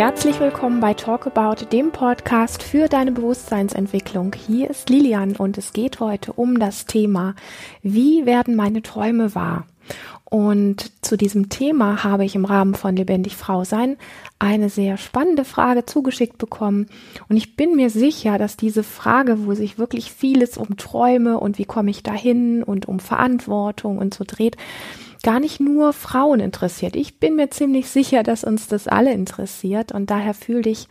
Herzlich willkommen bei Talk About, dem Podcast für deine Bewusstseinsentwicklung. Hier ist Lilian und es geht heute um das Thema, wie werden meine Träume wahr? Und zu diesem Thema habe ich im Rahmen von Lebendig Frau Sein eine sehr spannende Frage zugeschickt bekommen. Und ich bin mir sicher, dass diese Frage, wo sich wirklich vieles um Träume und wie komme ich dahin und um Verantwortung und so dreht, gar nicht nur Frauen interessiert. Ich bin mir ziemlich sicher, dass uns das alle interessiert. Und daher fühle ich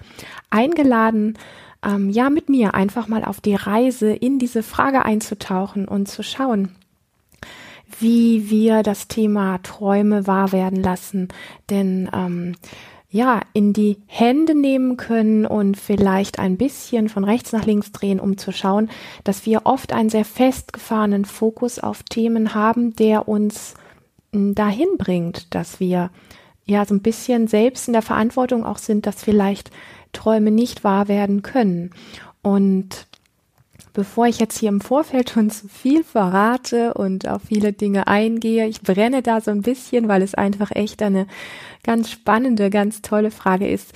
eingeladen, ähm, ja, mit mir einfach mal auf die Reise in diese Frage einzutauchen und zu schauen, wie wir das Thema Träume wahr werden lassen. Denn ähm, ja, in die Hände nehmen können und vielleicht ein bisschen von rechts nach links drehen, um zu schauen, dass wir oft einen sehr festgefahrenen Fokus auf Themen haben, der uns dahin bringt, dass wir ja so ein bisschen selbst in der Verantwortung auch sind, dass vielleicht Träume nicht wahr werden können. Und bevor ich jetzt hier im Vorfeld schon zu viel verrate und auf viele Dinge eingehe, ich brenne da so ein bisschen, weil es einfach echt eine ganz spannende, ganz tolle Frage ist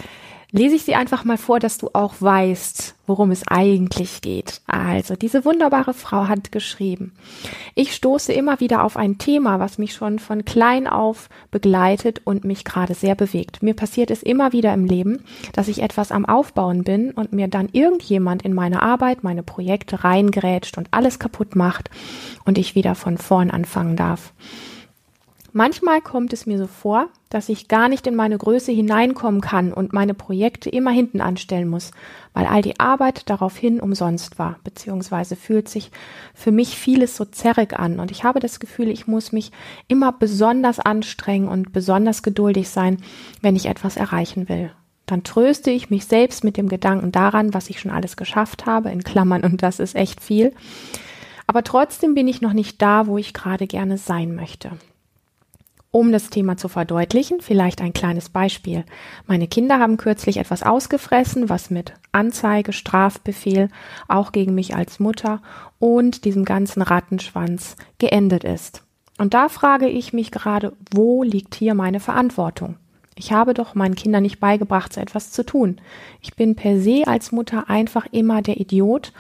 lese ich sie einfach mal vor, dass du auch weißt, worum es eigentlich geht. Also, diese wunderbare Frau hat geschrieben, ich stoße immer wieder auf ein Thema, was mich schon von klein auf begleitet und mich gerade sehr bewegt. Mir passiert es immer wieder im Leben, dass ich etwas am Aufbauen bin und mir dann irgendjemand in meine Arbeit, meine Projekte reingrätscht und alles kaputt macht und ich wieder von vorn anfangen darf. Manchmal kommt es mir so vor, dass ich gar nicht in meine Größe hineinkommen kann und meine Projekte immer hinten anstellen muss, weil all die Arbeit daraufhin umsonst war, beziehungsweise fühlt sich für mich vieles so zerrig an und ich habe das Gefühl, ich muss mich immer besonders anstrengen und besonders geduldig sein, wenn ich etwas erreichen will. Dann tröste ich mich selbst mit dem Gedanken daran, was ich schon alles geschafft habe, in Klammern, und das ist echt viel. Aber trotzdem bin ich noch nicht da, wo ich gerade gerne sein möchte. Um das Thema zu verdeutlichen, vielleicht ein kleines Beispiel. Meine Kinder haben kürzlich etwas ausgefressen, was mit Anzeige, Strafbefehl auch gegen mich als Mutter und diesem ganzen Rattenschwanz geendet ist. Und da frage ich mich gerade, wo liegt hier meine Verantwortung? Ich habe doch meinen Kindern nicht beigebracht, so etwas zu tun. Ich bin per se als Mutter einfach immer der Idiot.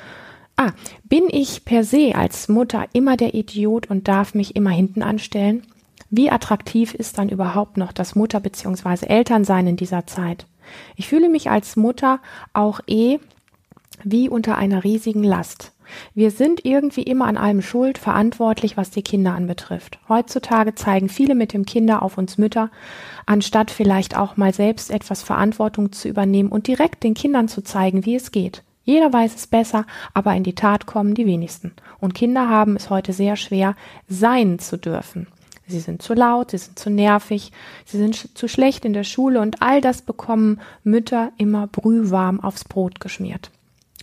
Ah, bin ich per se als Mutter immer der Idiot und darf mich immer hinten anstellen? Wie attraktiv ist dann überhaupt noch das Mutter- bzw. Elternsein in dieser Zeit? Ich fühle mich als Mutter auch eh wie unter einer riesigen Last. Wir sind irgendwie immer an allem schuld, verantwortlich, was die Kinder anbetrifft. Heutzutage zeigen viele mit dem Kinder auf uns Mütter, anstatt vielleicht auch mal selbst etwas Verantwortung zu übernehmen und direkt den Kindern zu zeigen, wie es geht. Jeder weiß es besser, aber in die Tat kommen die wenigsten. Und Kinder haben es heute sehr schwer, sein zu dürfen. Sie sind zu laut, sie sind zu nervig, sie sind zu schlecht in der Schule und all das bekommen Mütter immer brühwarm aufs Brot geschmiert.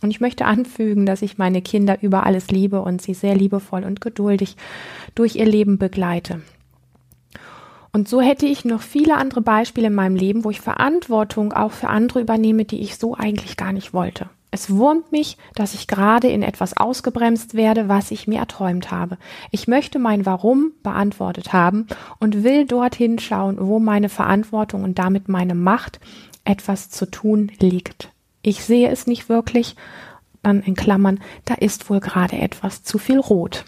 Und ich möchte anfügen, dass ich meine Kinder über alles liebe und sie sehr liebevoll und geduldig durch ihr Leben begleite. Und so hätte ich noch viele andere Beispiele in meinem Leben, wo ich Verantwortung auch für andere übernehme, die ich so eigentlich gar nicht wollte. Es wurmt mich, dass ich gerade in etwas ausgebremst werde, was ich mir erträumt habe. Ich möchte mein Warum beantwortet haben und will dorthin schauen, wo meine Verantwortung und damit meine Macht, etwas zu tun liegt. Ich sehe es nicht wirklich, dann in Klammern, da ist wohl gerade etwas zu viel Rot.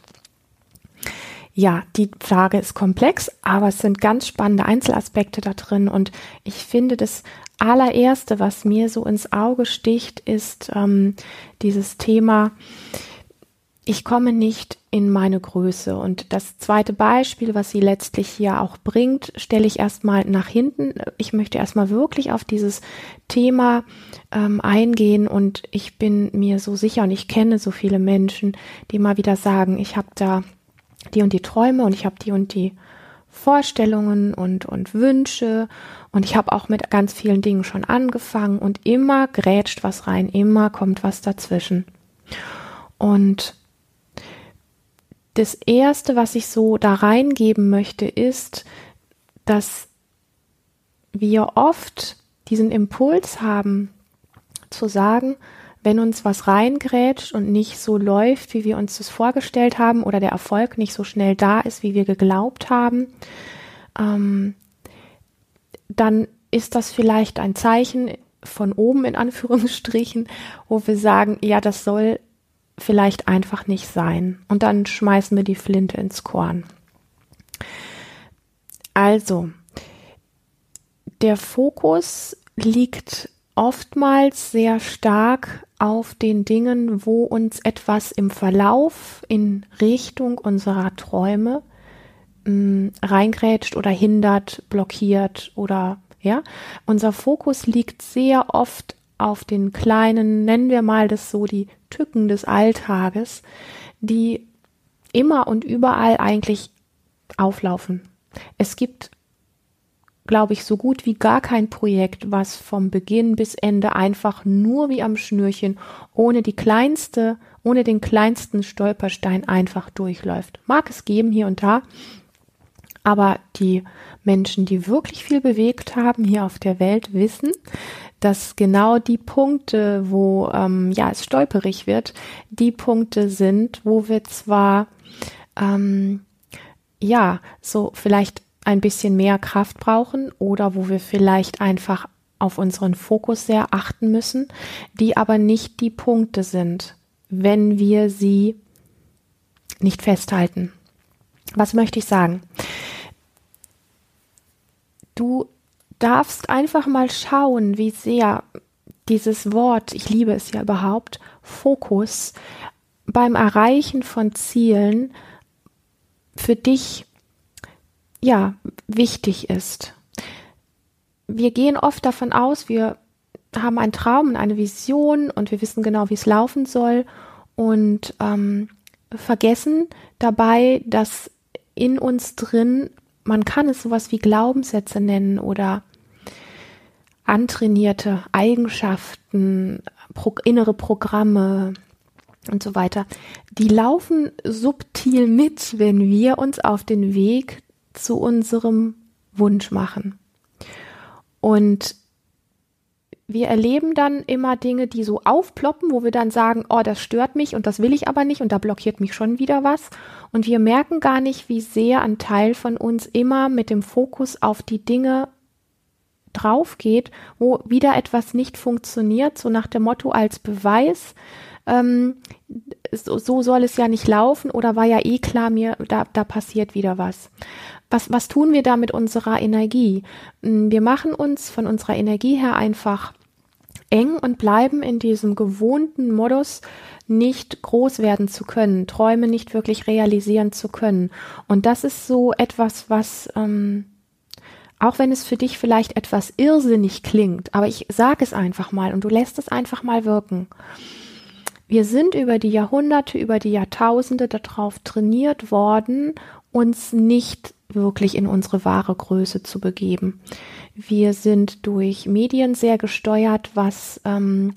Ja, die Frage ist komplex, aber es sind ganz spannende Einzelaspekte da drin und ich finde das allererste, was mir so ins Auge sticht, ist ähm, dieses Thema, ich komme nicht in meine Größe. Und das zweite Beispiel, was sie letztlich hier auch bringt, stelle ich erstmal nach hinten. Ich möchte erstmal wirklich auf dieses Thema ähm, eingehen und ich bin mir so sicher und ich kenne so viele Menschen, die mal wieder sagen, ich habe da die und die Träume und ich habe die und die Vorstellungen und, und Wünsche. Und ich habe auch mit ganz vielen Dingen schon angefangen und immer grätscht was rein, immer kommt was dazwischen. Und das Erste, was ich so da reingeben möchte, ist, dass wir oft diesen Impuls haben zu sagen, wenn uns was reingrätscht und nicht so läuft, wie wir uns das vorgestellt haben oder der Erfolg nicht so schnell da ist, wie wir geglaubt haben, ähm, dann ist das vielleicht ein Zeichen von oben in Anführungsstrichen, wo wir sagen, ja, das soll vielleicht einfach nicht sein. Und dann schmeißen wir die Flinte ins Korn. Also, der Fokus liegt oftmals sehr stark auf den Dingen, wo uns etwas im Verlauf in Richtung unserer Träume mh, mm, reingrätscht oder hindert, blockiert oder ja. Unser Fokus liegt sehr oft auf den kleinen, nennen wir mal das so, die Tücken des Alltages, die immer und überall eigentlich auflaufen. Es gibt glaube ich, so gut wie gar kein Projekt, was vom Beginn bis Ende einfach nur wie am Schnürchen, ohne die kleinste, ohne den kleinsten Stolperstein einfach durchläuft. Mag es geben hier und da, aber die Menschen, die wirklich viel bewegt haben hier auf der Welt, wissen, dass genau die Punkte, wo ähm, ja es stolperig wird, die Punkte sind, wo wir zwar ähm, ja so vielleicht ein bisschen mehr Kraft brauchen oder wo wir vielleicht einfach auf unseren Fokus sehr achten müssen, die aber nicht die Punkte sind, wenn wir sie nicht festhalten. Was möchte ich sagen? Du darfst einfach mal schauen, wie sehr dieses Wort, ich liebe es ja überhaupt, Fokus beim Erreichen von Zielen für dich ja, wichtig ist. Wir gehen oft davon aus, wir haben einen Traum und eine Vision und wir wissen genau, wie es laufen soll und ähm, vergessen dabei, dass in uns drin, man kann es sowas wie Glaubenssätze nennen oder antrainierte Eigenschaften, pro, innere Programme und so weiter, die laufen subtil mit, wenn wir uns auf den Weg zu unserem Wunsch machen. Und wir erleben dann immer Dinge, die so aufploppen, wo wir dann sagen, oh, das stört mich und das will ich aber nicht und da blockiert mich schon wieder was. Und wir merken gar nicht, wie sehr ein Teil von uns immer mit dem Fokus auf die Dinge drauf geht, wo wieder etwas nicht funktioniert, so nach dem Motto als Beweis, ähm, so, so soll es ja nicht laufen oder war ja eh klar, mir, da, da passiert wieder was was, was tun wir da mit unserer Energie? Mm, wir machen uns von unserer Energie her einfach eng und bleiben in diesem gewohnten Modus, nicht groß werden zu können, Träume nicht wirklich realisieren zu können. Und das ist so etwas, was, ähm, auch wenn es für dich vielleicht etwas irrsinnig klingt, aber ich sage es einfach mal und du lässt es einfach mal wirken. Wir sind über die Jahrhunderte, über die Jahrtausende darauf trainiert worden, uns nicht wirklich in unsere wahre Größe zu begeben. Wir sind durch Medien sehr gesteuert, was ähm,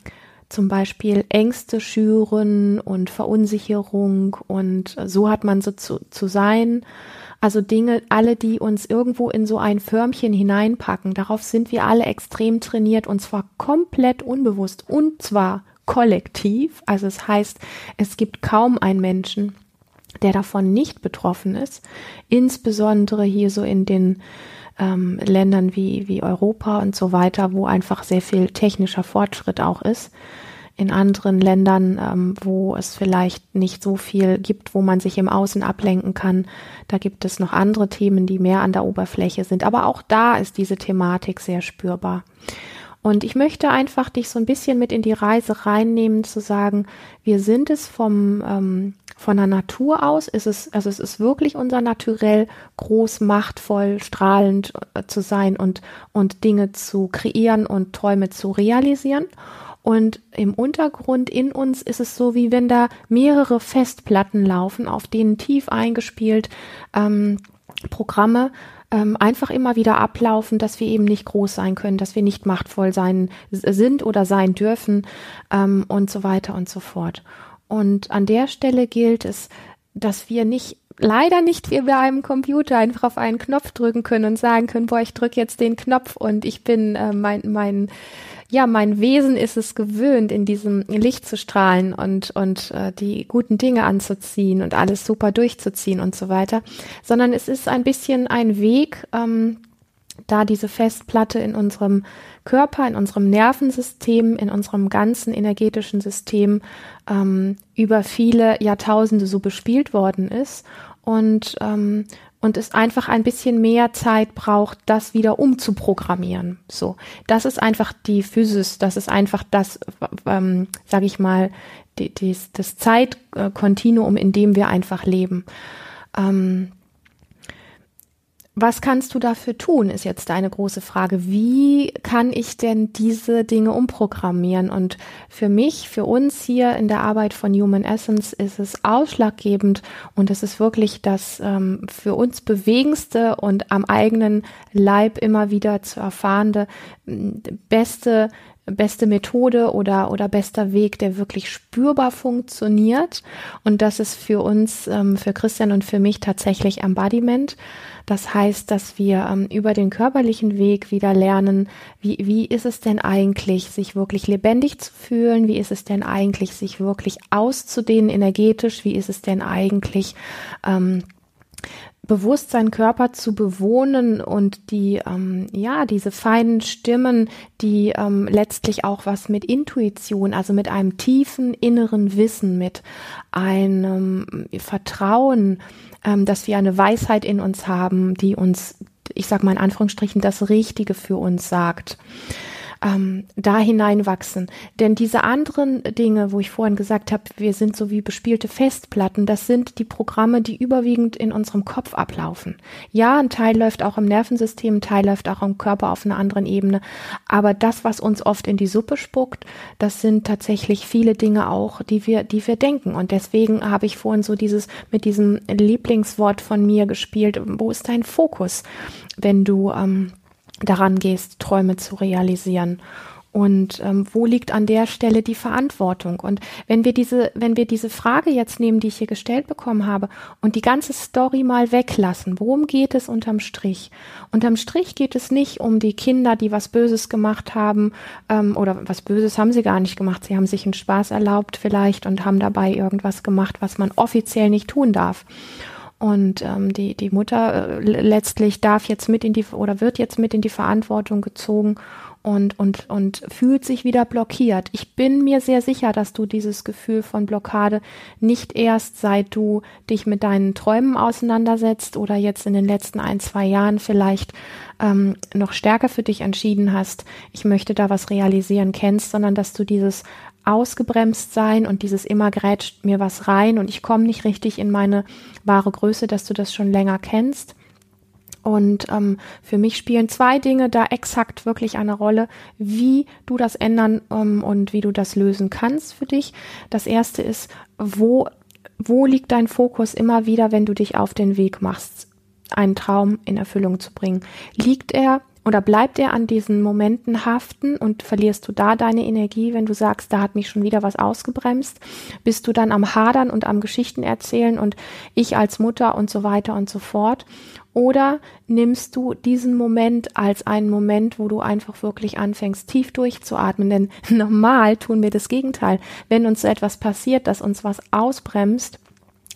zum Beispiel Ängste schüren und Verunsicherung und so hat man so zu, zu sein. Also Dinge, alle, die uns irgendwo in so ein Förmchen hineinpacken, darauf sind wir alle extrem trainiert und zwar komplett unbewusst und zwar kollektiv. Also es heißt, es gibt kaum einen Menschen, der davon nicht betroffen ist, insbesondere hier so in den ähm, Ländern wie, wie Europa und so weiter, wo einfach sehr viel technischer Fortschritt auch ist. In anderen Ländern, ähm, wo es vielleicht nicht so viel gibt, wo man sich im Außen ablenken kann, da gibt es noch andere Themen, die mehr an der Oberfläche sind. Aber auch da ist diese Thematik sehr spürbar. Und ich möchte einfach dich so ein bisschen mit in die Reise reinnehmen, zu sagen, wir sind es vom, ähm, von der Natur aus, ist es, also es ist wirklich unser Naturell, groß, machtvoll, strahlend äh, zu sein und, und Dinge zu kreieren und Träume zu realisieren. Und im Untergrund in uns ist es so, wie wenn da mehrere Festplatten laufen, auf denen tief eingespielt ähm, Programme ähm, einfach immer wieder ablaufen, dass wir eben nicht groß sein können, dass wir nicht machtvoll sein sind oder sein dürfen ähm, und so weiter und so fort. Und an der Stelle gilt es, dass wir nicht leider nicht wie bei einem Computer einfach auf einen Knopf drücken können und sagen können, boah, ich drücke jetzt den Knopf und ich bin äh, mein mein ja, mein Wesen ist es gewöhnt, in diesem Licht zu strahlen und, und äh, die guten Dinge anzuziehen und alles super durchzuziehen und so weiter, sondern es ist ein bisschen ein Weg, ähm, da diese Festplatte in unserem Körper, in unserem Nervensystem, in unserem ganzen energetischen System ähm, über viele Jahrtausende so bespielt worden ist und ähm, und es einfach ein bisschen mehr Zeit braucht, das wieder umzuprogrammieren. So, das ist einfach die Physis, das ist einfach das, ähm, sage ich mal, die, die, das Zeitkontinuum, in dem wir einfach leben. Ähm, was kannst du dafür tun, ist jetzt eine große Frage. Wie kann ich denn diese Dinge umprogrammieren? Und für mich, für uns hier in der Arbeit von Human Essence ist es ausschlaggebend und es ist wirklich das ähm, für uns bewegendste und am eigenen Leib immer wieder zu erfahrende beste beste Methode oder, oder bester Weg, der wirklich spürbar funktioniert. Und das ist für uns, ähm, für Christian und für mich tatsächlich Embodiment. Das heißt, dass wir ähm, über den körperlichen Weg wieder lernen, wie, wie ist es denn eigentlich, sich wirklich lebendig zu fühlen? Wie ist es denn eigentlich, sich wirklich auszudehnen energetisch? Wie ist es denn eigentlich, ähm, bewusst seinen Körper zu bewohnen und die, ähm, ja, diese feinen Stimmen, die ähm, letztlich auch was mit Intuition, also mit einem tiefen inneren Wissen, mit einem Vertrauen, ähm, dass wir eine Weisheit in uns haben, die uns, ich sag mal in Anführungsstrichen, das Richtige für uns sagt ähm, da hineinwachsen. Denn diese anderen Dinge, wo ich vorhin gesagt habe, wir sind so wie bespielte Festplatten, das sind die Programme, die überwiegend in unserem Kopf ablaufen. Ja, ein Teil läuft auch im Nervensystem, ein Teil läuft auch im Körper auf einer anderen Ebene. Aber das, was uns oft in die Suppe spuckt, das sind tatsächlich viele Dinge auch, die wir, die wir denken. Und deswegen habe ich vorhin so dieses mit diesem Lieblingswort von mir gespielt. Wo ist dein Fokus, wenn du ähm, daran gehst, Träume zu realisieren. Und ähm, wo liegt an der Stelle die Verantwortung? Und wenn wir diese, wenn wir diese Frage jetzt nehmen, die ich hier gestellt bekommen habe, und die ganze Story mal weglassen, worum geht es unterm Strich? Unterm Strich geht es nicht um die Kinder, die was Böses gemacht haben, ähm, oder was Böses haben sie gar nicht gemacht. Sie haben sich einen Spaß erlaubt vielleicht und haben dabei irgendwas gemacht, was man offiziell nicht tun darf. Und ähm, die, die Mutter äh, letztlich darf jetzt mit in die oder wird jetzt mit in die Verantwortung gezogen und, und, und fühlt sich wieder blockiert. Ich bin mir sehr sicher, dass du dieses Gefühl von Blockade nicht erst seit du dich mit deinen Träumen auseinandersetzt oder jetzt in den letzten ein, zwei Jahren vielleicht ähm, noch stärker für dich entschieden hast, ich möchte da was realisieren, kennst, sondern dass du dieses ausgebremst sein und dieses immer grätscht mir was rein und ich komme nicht richtig in meine wahre Größe, dass du das schon länger kennst. Und ähm, für mich spielen zwei Dinge da exakt wirklich eine Rolle, wie du das ändern ähm, und wie du das lösen kannst für dich. Das erste ist, wo, wo liegt dein Fokus immer wieder, wenn du dich auf den Weg machst, einen Traum in Erfüllung zu bringen? Liegt er oder bleibt er an diesen Momenten haften und verlierst du da deine Energie, wenn du sagst, da hat mich schon wieder was ausgebremst? Bist du dann am Hadern und am Geschichten erzählen und ich als Mutter und so weiter und so fort? Oder nimmst du diesen Moment als einen Moment, wo du einfach wirklich anfängst, tief durchzuatmen? Denn normal tun wir das Gegenteil. Wenn uns so etwas passiert, dass uns was ausbremst,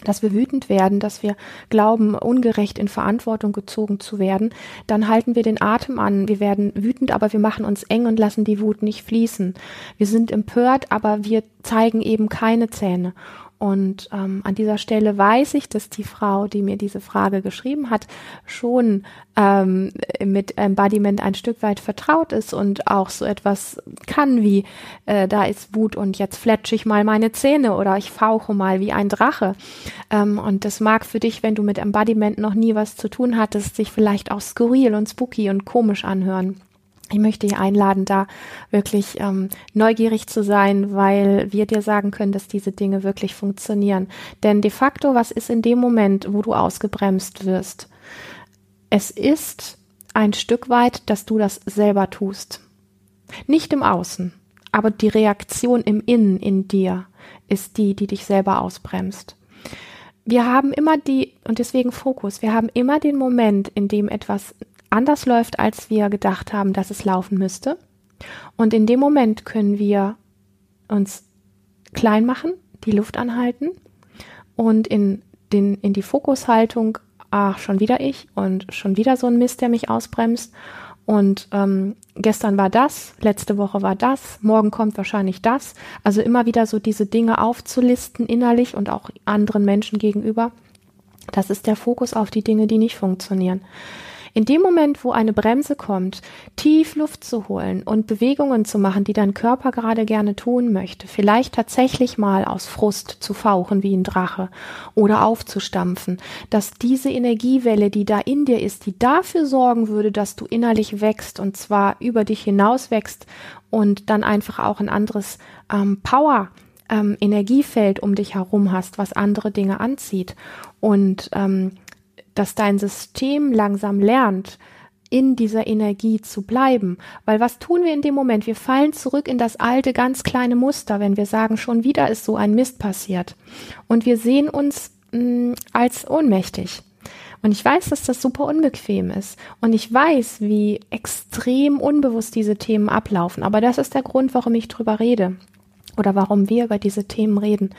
dass wir wütend werden, dass wir glauben, ungerecht in Verantwortung gezogen zu werden, dann halten wir den Atem an. Wir werden wütend, aber wir machen uns eng und lassen die Wut nicht fließen. Wir sind empört, aber wir zeigen eben keine Zähne. Und ähm, an dieser Stelle weiß ich, dass die Frau, die mir diese Frage geschrieben hat, schon ähm, mit Embodiment ein Stück weit vertraut ist und auch so etwas kann wie, äh, da ist Wut und jetzt fletsche ich mal meine Zähne oder ich fauche mal wie ein Drache. Ähm, und das mag für dich, wenn du mit Embodiment noch nie was zu tun hattest, sich vielleicht auch skurril und spooky und komisch anhören ich möchte dich einladen, da wirklich ähm, neugierig zu sein, weil wir dir sagen können, dass diese Dinge wirklich funktionieren. Denn de facto, was ist in dem Moment, wo du ausgebremst wirst? Es ist ein Stück weit, dass du das selber tust. Nicht im Außen, aber die Reaktion im Innen in dir ist die, die dich selber ausbremst. Wir haben immer die, und deswegen Fokus, wir haben immer den Moment, in dem etwas anders läuft, als wir gedacht haben, dass es laufen müsste. Und in dem Moment können wir uns klein machen, die Luft anhalten und in, den, in die Fokushaltung ach, schon wieder ich und schon wieder so ein Mist, der mich ausbremst. Und ähm, gestern war das, letzte Woche war das, morgen kommt wahrscheinlich das. Also immer wieder so diese Dinge aufzulisten innerlich und auch anderen Menschen gegenüber. Das ist der Fokus auf die Dinge, die nicht funktionieren. In dem Moment, wo eine Bremse kommt, tief Luft zu holen und Bewegungen zu machen, die dein Körper gerade gerne tun möchte, vielleicht tatsächlich mal aus Frust zu fauchen wie ein Drache oder aufzustampfen, dass diese Energiewelle, die da in dir ist, die dafür sorgen würde, dass du innerlich wächst und zwar über dich hinaus wächst und dann einfach auch ein anderes ähm, Power ähm, Energiefeld um dich herum hast, was andere Dinge anzieht. Und ähm, dass dein System langsam lernt, in dieser Energie zu bleiben. Weil was tun wir in dem Moment? Wir fallen zurück in das alte, ganz kleine Muster, wenn wir sagen, schon wieder ist so ein Mist passiert. Und wir sehen uns mh, mm, als ohnmächtig. Und ich weiß, dass das super unbequem ist. Und ich weiß, wie extrem unbewusst diese Themen ablaufen. Aber das ist der Grund, warum ich drüber rede. Oder warum wir über diese Themen reden.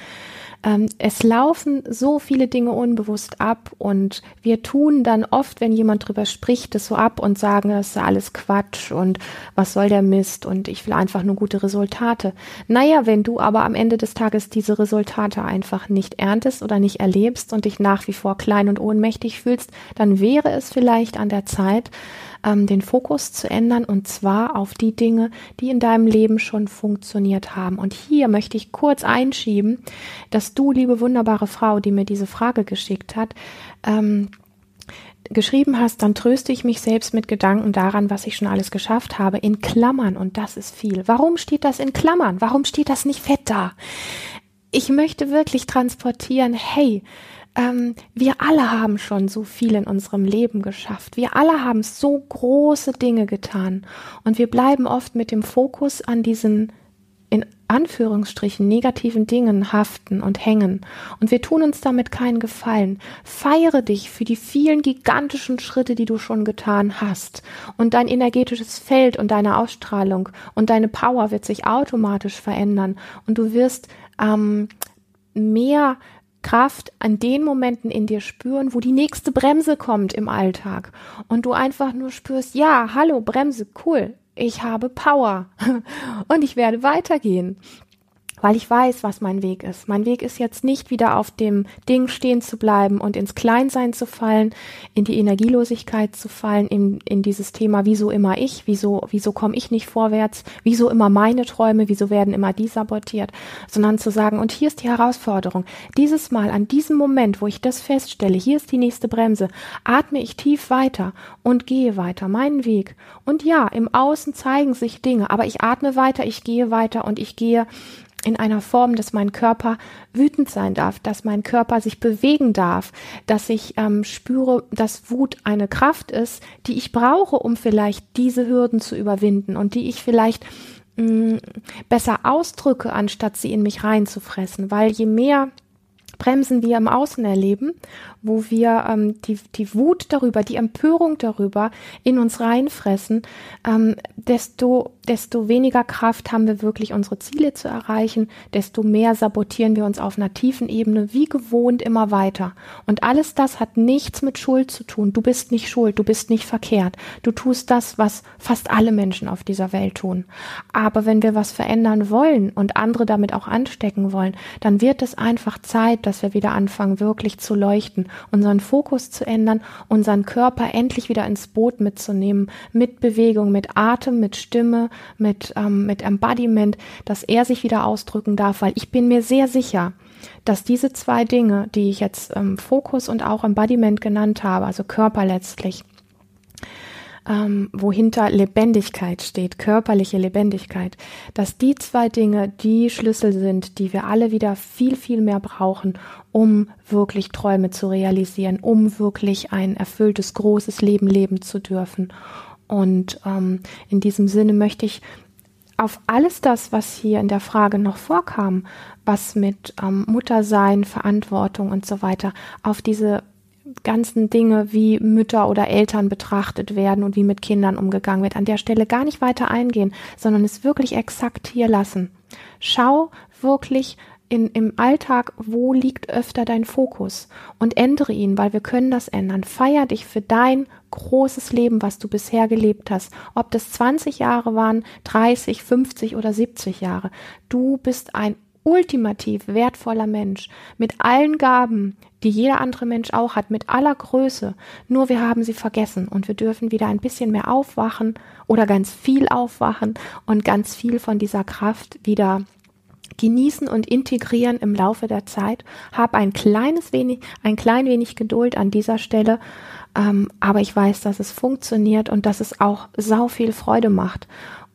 Ähm, es laufen so viele Dinge unbewusst ab und wir tun dann oft, wenn jemand drüber spricht, das so ab und sagen, das ist alles Quatsch und was soll der Mist und ich will einfach nur gute Resultate. Naja, wenn du aber am Ende des Tages diese Resultate einfach nicht erntest oder nicht erlebst und dich nach wie vor klein und ohnmächtig fühlst, dann wäre es vielleicht an der Zeit, ähm, den Fokus zu ändern und zwar auf die Dinge, die in deinem Leben schon funktioniert haben. Und hier möchte ich kurz einschieben, dass du, liebe wunderbare Frau, die mir diese Frage geschickt hat, ähm, geschrieben hast, dann tröste ich mich selbst mit Gedanken daran, was ich schon alles geschafft habe, in Klammern, und das ist viel. Warum steht das in Klammern? Warum steht das nicht fett da? Ich möchte wirklich transportieren, hey, ähm, wir alle haben schon so viel in unserem Leben geschafft. Wir alle haben so große Dinge getan. Und wir bleiben oft mit dem Fokus an diesen in Anführungsstrichen negativen Dingen haften und hängen. Und wir tun uns damit keinen Gefallen. Feiere dich für die vielen gigantischen Schritte, die du schon getan hast. Und dein energetisches Feld und deine Ausstrahlung und deine Power wird sich automatisch verändern. Und du wirst ähm, mehr Kraft an den Momenten in dir spüren, wo die nächste Bremse kommt im Alltag. Und du einfach nur spürst, ja, hallo, Bremse, cool, ich habe Power. Und ich werde weitergehen weil ich weiß, was mein Weg ist. Mein Weg ist jetzt nicht wieder auf dem Ding stehen zu bleiben und ins Kleinsein zu fallen, in die Energielosigkeit zu fallen, in, in dieses Thema, wieso immer ich, wieso, wieso komme ich nicht vorwärts, wieso immer meine Träume, wieso werden immer die sabotiert, sondern zu sagen, und hier ist die Herausforderung, dieses Mal, an diesem Moment, wo ich das feststelle, hier ist die nächste Bremse, atme ich tief weiter und gehe weiter, meinen Weg. Und ja, im Außen zeigen sich Dinge, aber ich atme weiter, ich gehe weiter und ich gehe in einer Form, dass mein Körper wütend sein darf, dass mein Körper sich bewegen darf, dass ich ähm, spüre, dass Wut eine Kraft ist, die ich brauche, um vielleicht diese Hürden zu überwinden und die ich vielleicht mh, mm, besser ausdrücke, anstatt sie in mich reinzufressen, weil je mehr Bremsen wir im Außen erleben, wo wir ähm, die, die Wut darüber, die Empörung darüber in uns reinfressen, ähm, desto, desto weniger Kraft haben wir wirklich unsere Ziele zu erreichen, desto mehr sabotieren wir uns auf einer tiefen Ebene wie gewohnt immer weiter. Und alles das hat nichts mit Schuld zu tun. Du bist nicht schuld, du bist nicht verkehrt. Du tust das, was fast alle Menschen auf dieser Welt tun. Aber wenn wir was verändern wollen und andere damit auch anstecken wollen, dann wird es einfach Zeit, dass wir wieder anfangen, wirklich zu leuchten, unseren Fokus zu ändern, unseren Körper endlich wieder ins Boot mitzunehmen, mit Bewegung, mit Atem, mit Stimme, mit, ähm, mit Embodiment, dass er sich wieder ausdrücken darf, weil ich bin mir sehr sicher, dass diese zwei Dinge, die ich jetzt ähm, Fokus und auch Embodiment genannt habe, also Körper letztlich, ähm, wohinter Lebendigkeit steht, körperliche Lebendigkeit, dass die zwei Dinge die Schlüssel sind, die wir alle wieder viel, viel mehr brauchen, um wirklich Träume zu realisieren, um wirklich ein erfülltes, großes Leben leben zu dürfen. Und ähm, in diesem Sinne möchte ich auf alles das, was hier in der Frage noch vorkam, was mit ähm, Muttersein, Verantwortung und so weiter, auf diese ganzen Dinge, wie Mütter oder Eltern betrachtet werden und wie mit Kindern umgegangen wird, an der Stelle gar nicht weiter eingehen, sondern es wirklich exakt hier lassen. Schau wirklich in, im Alltag, wo liegt öfter dein Fokus und ändere ihn, weil wir können das ändern. Feier dich für dein großes Leben, was du bisher gelebt hast. Ob das 20 Jahre waren, 30, 50 oder 70 Jahre. Du bist ein ultimativ wertvoller Mensch mit allen Gaben, die jeder andere Mensch auch hat, mit aller Größe. Nur wir haben sie vergessen und wir dürfen wieder ein bisschen mehr aufwachen oder ganz viel aufwachen und ganz viel von dieser Kraft wieder genießen und integrieren im Laufe der Zeit. Hab ein kleines wenig, ein klein wenig Geduld an dieser Stelle, ähm, aber ich weiß, dass es funktioniert und dass es auch sau viel Freude macht.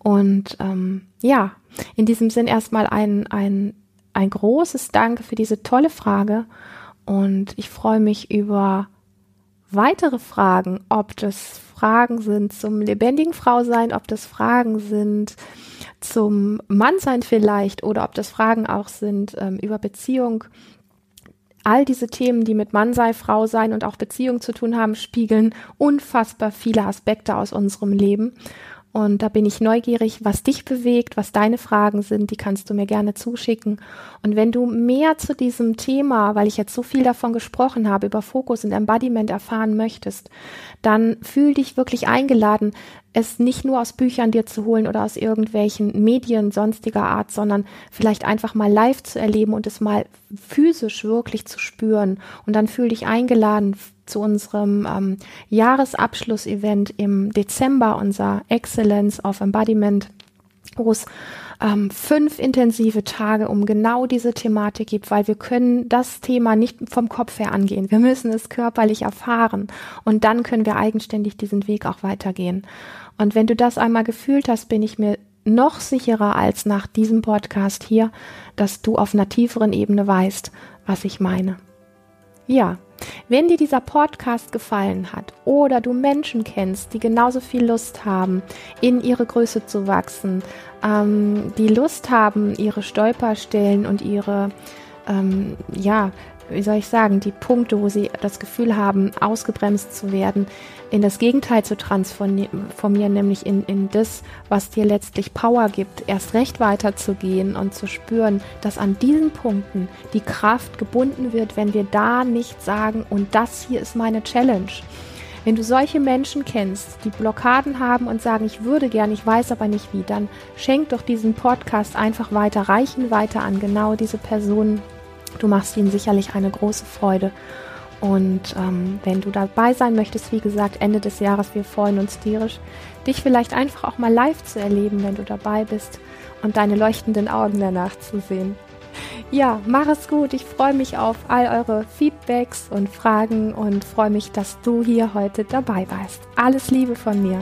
Und ähm, ja, in diesem Sinn erstmal ein, ein, ein großes Danke für diese tolle Frage und ich freue mich über weitere Fragen, ob das Fragen sind zum lebendigen Frausein, ob das Fragen sind zum Mannsein vielleicht oder ob das Fragen auch sind ähm, über Beziehung. All diese Themen, die mit Mannsein, Frausein und auch Beziehung zu tun haben, spiegeln unfassbar viele Aspekte aus unserem Leben. Und da bin ich neugierig, was dich bewegt, was deine Fragen sind, die kannst du mir gerne zuschicken. Und wenn du mehr zu diesem Thema, weil ich jetzt so viel davon gesprochen habe, über Fokus und Embodiment erfahren möchtest, dann fühl dich wirklich eingeladen, es nicht nur aus Büchern dir zu holen oder aus irgendwelchen Medien sonstiger Art, sondern vielleicht einfach mal live zu erleben und es mal physisch wirklich zu spüren. Und dann fühl dich eingeladen zu unserem ähm, Jahresabschlussevent im Dezember, unser Excellence of Embodiment, wo ähm, fünf intensive Tage um genau diese Thematik gibt, weil wir können das Thema nicht vom Kopf her angehen. Wir müssen es körperlich erfahren und dann können wir eigenständig diesen Weg auch weitergehen. Und wenn du das einmal gefühlt hast, bin ich mir noch sicherer als nach diesem Podcast hier, dass du auf einer tieferen Ebene weißt, was ich meine. Ja, wenn dir dieser Podcast gefallen hat oder du Menschen kennst, die genauso viel Lust haben, in ihre Größe zu wachsen, ähm, die Lust haben, ihre Stolperstellen und ihre ähm, ja, wie soll ich sagen, die Punkte, wo sie das Gefühl haben, ausgebremst zu werden, in das Gegenteil zu transformieren, nämlich in, in das, was dir letztlich Power gibt, erst recht weiterzugehen und zu spüren, dass an diesen Punkten die Kraft gebunden wird, wenn wir da nicht sagen, und das hier ist meine Challenge. Wenn du solche Menschen kennst, die Blockaden haben und sagen, ich würde gern, ich weiß aber nicht wie, dann schenk doch diesen Podcast einfach weiter, reichen weiter an genau diese Personen, Du machst ihnen sicherlich eine große Freude. Und ähm, wenn du dabei sein möchtest, wie gesagt, Ende des Jahres, wir freuen uns tierisch, dich vielleicht einfach auch mal live zu erleben, wenn du dabei bist und deine leuchtenden Augen danach zu sehen. Ja, mach es gut. Ich freue mich auf all eure Feedbacks und Fragen und freue mich, dass du hier heute dabei warst. Alles Liebe von mir.